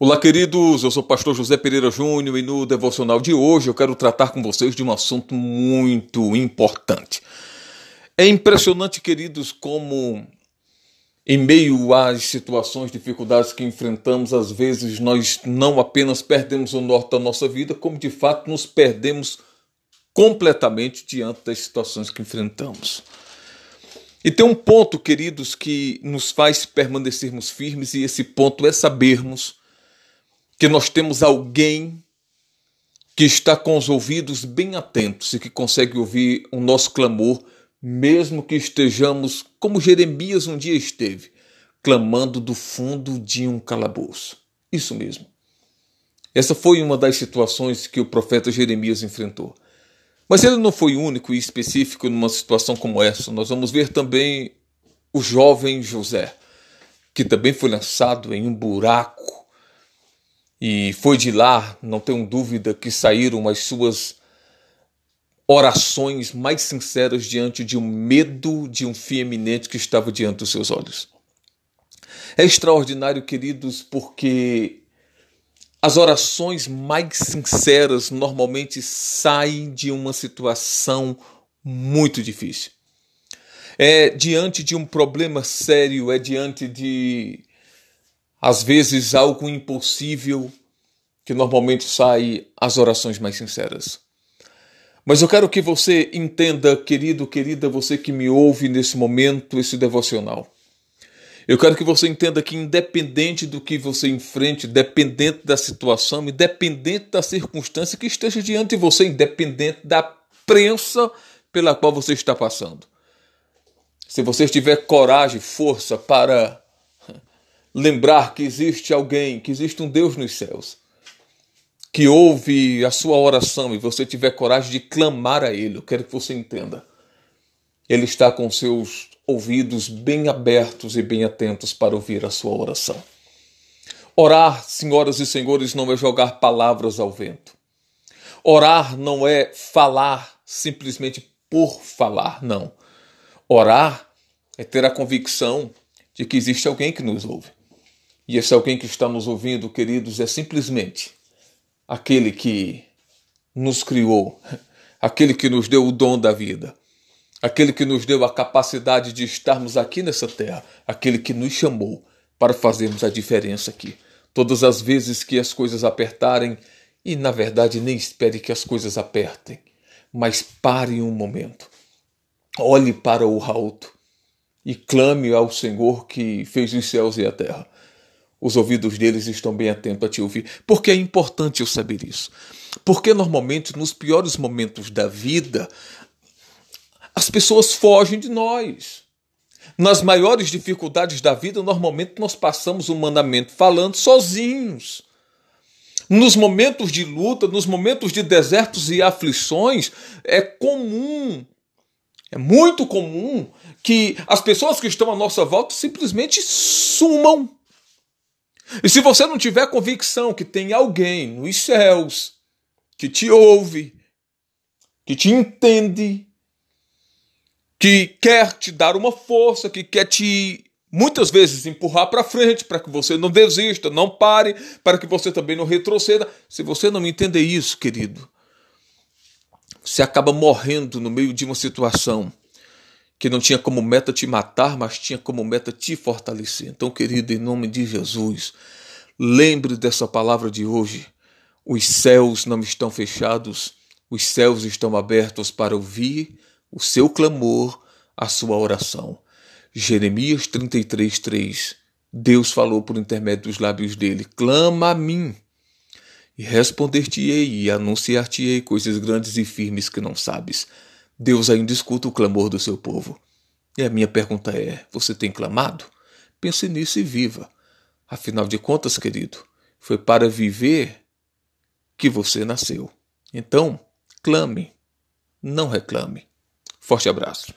Olá, queridos. Eu sou o pastor José Pereira Júnior e no devocional de hoje eu quero tratar com vocês de um assunto muito importante. É impressionante, queridos, como em meio às situações, dificuldades que enfrentamos, às vezes nós não apenas perdemos o norte da nossa vida, como de fato nos perdemos completamente diante das situações que enfrentamos. E tem um ponto, queridos, que nos faz permanecermos firmes, e esse ponto é sabermos que nós temos alguém que está com os ouvidos bem atentos e que consegue ouvir o nosso clamor, mesmo que estejamos como Jeremias um dia esteve, clamando do fundo de um calabouço. Isso mesmo. Essa foi uma das situações que o profeta Jeremias enfrentou. Mas ele não foi único e específico numa situação como essa. Nós vamos ver também o jovem José, que também foi lançado em um buraco e foi de lá, não tenho dúvida, que saíram as suas orações mais sinceras diante de um medo de um fim eminente que estava diante dos seus olhos. É extraordinário, queridos, porque as orações mais sinceras normalmente saem de uma situação muito difícil. É diante de um problema sério, é diante de às vezes algo impossível que normalmente sai as orações mais sinceras. Mas eu quero que você entenda, querido, querida, você que me ouve nesse momento, esse devocional. Eu quero que você entenda que, independente do que você enfrente, dependente da situação, independente da circunstância que esteja diante de você, independente da prensa pela qual você está passando, se você tiver coragem, força para lembrar que existe alguém, que existe um Deus nos céus, que ouve a sua oração e você tiver coragem de clamar a Ele, eu quero que você entenda. Ele está com seus ouvidos bem abertos e bem atentos para ouvir a sua oração. Orar, senhoras e senhores, não é jogar palavras ao vento. Orar não é falar simplesmente por falar, não. Orar é ter a convicção de que existe alguém que nos ouve. E esse alguém que está nos ouvindo, queridos, é simplesmente aquele que nos criou, aquele que nos deu o dom da vida, aquele que nos deu a capacidade de estarmos aqui nessa terra, aquele que nos chamou para fazermos a diferença aqui. Todas as vezes que as coisas apertarem, e na verdade nem espere que as coisas apertem, mas pare um momento. Olhe para o alto e clame ao Senhor que fez os céus e a terra os ouvidos deles estão bem atentos a te ouvir. Porque é importante eu saber isso. Porque normalmente nos piores momentos da vida, as pessoas fogem de nós. Nas maiores dificuldades da vida, normalmente nós passamos o mandamento falando sozinhos. Nos momentos de luta, nos momentos de desertos e aflições, é comum, é muito comum que as pessoas que estão à nossa volta simplesmente sumam. E se você não tiver convicção que tem alguém nos céus que te ouve, que te entende, que quer te dar uma força, que quer te muitas vezes empurrar para frente para que você não desista, não pare, para que você também não retroceda. Se você não entender isso, querido, você acaba morrendo no meio de uma situação que não tinha como meta te matar, mas tinha como meta te fortalecer. Então, querido, em nome de Jesus, lembre dessa palavra de hoje. Os céus não estão fechados, os céus estão abertos para ouvir o seu clamor, a sua oração. Jeremias 33, 3. Deus falou por intermédio dos lábios dele: Clama a mim, e responder-te-ei e anunciar-te-ei coisas grandes e firmes que não sabes. Deus ainda escuta o clamor do seu povo. E a minha pergunta é: você tem clamado? Pense nisso e viva. Afinal de contas, querido, foi para viver que você nasceu. Então, clame, não reclame. Forte abraço.